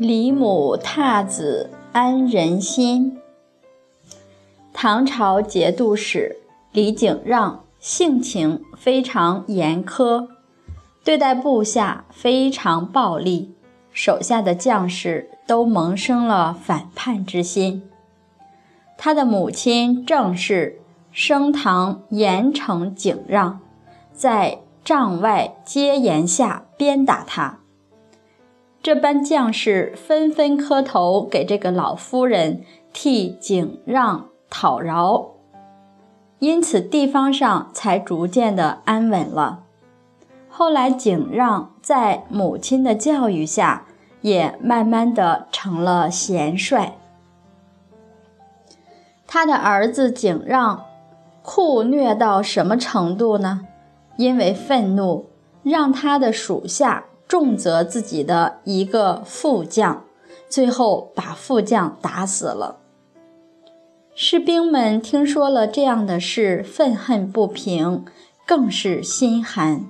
李母踏子安人心。唐朝节度使李景让性情非常严苛，对待部下非常暴力，手下的将士都萌生了反叛之心。他的母亲郑氏升堂严惩景让，在帐外阶檐下鞭打他。这班将士纷纷磕头给这个老夫人替景让讨饶，因此地方上才逐渐的安稳了。后来景让在母亲的教育下，也慢慢的成了贤帅。他的儿子景让酷虐到什么程度呢？因为愤怒，让他的属下。重责自己的一个副将，最后把副将打死了。士兵们听说了这样的事，愤恨不平，更是心寒。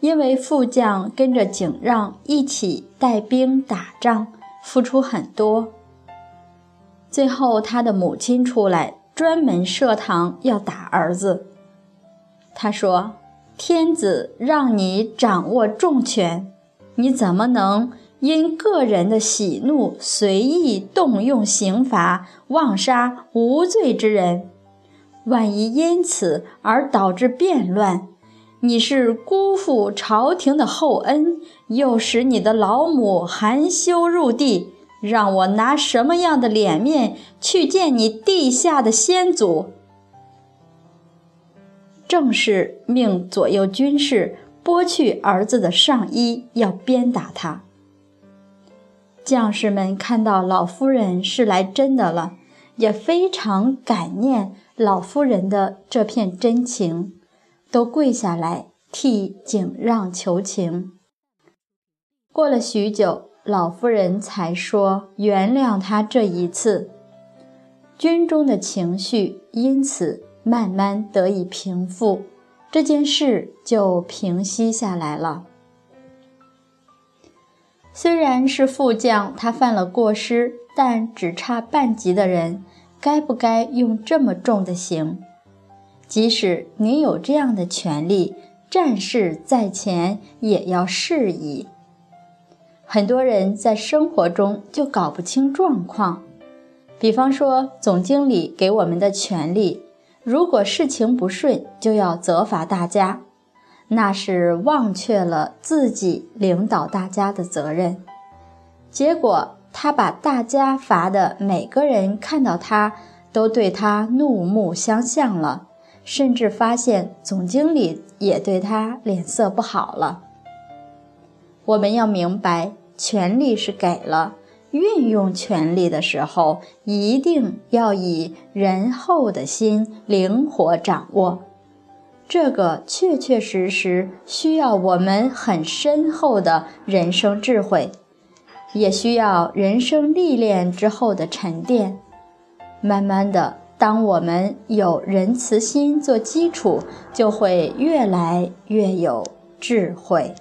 因为副将跟着景让一起带兵打仗，付出很多。最后，他的母亲出来，专门设堂要打儿子。他说。天子让你掌握重权，你怎么能因个人的喜怒随意动用刑罚，妄杀无罪之人？万一因此而导致变乱，你是辜负朝廷的厚恩，又使你的老母含羞入地，让我拿什么样的脸面去见你地下的先祖？正是命左右军士剥去儿子的上衣，要鞭打他。将士们看到老夫人是来真的了，也非常感念老夫人的这片真情，都跪下来替景让求情。过了许久，老夫人才说原谅他这一次。军中的情绪因此。慢慢得以平复，这件事就平息下来了。虽然是副将，他犯了过失，但只差半级的人，该不该用这么重的刑？即使你有这样的权利，战事在前，也要适宜。很多人在生活中就搞不清状况，比方说总经理给我们的权利。如果事情不顺，就要责罚大家，那是忘却了自己领导大家的责任。结果他把大家罚的每个人看到他都对他怒目相向了，甚至发现总经理也对他脸色不好了。我们要明白，权力是给了。运用权力的时候，一定要以仁厚的心灵活掌握。这个确确实实需要我们很深厚的人生智慧，也需要人生历练之后的沉淀。慢慢的，当我们有仁慈心做基础，就会越来越有智慧。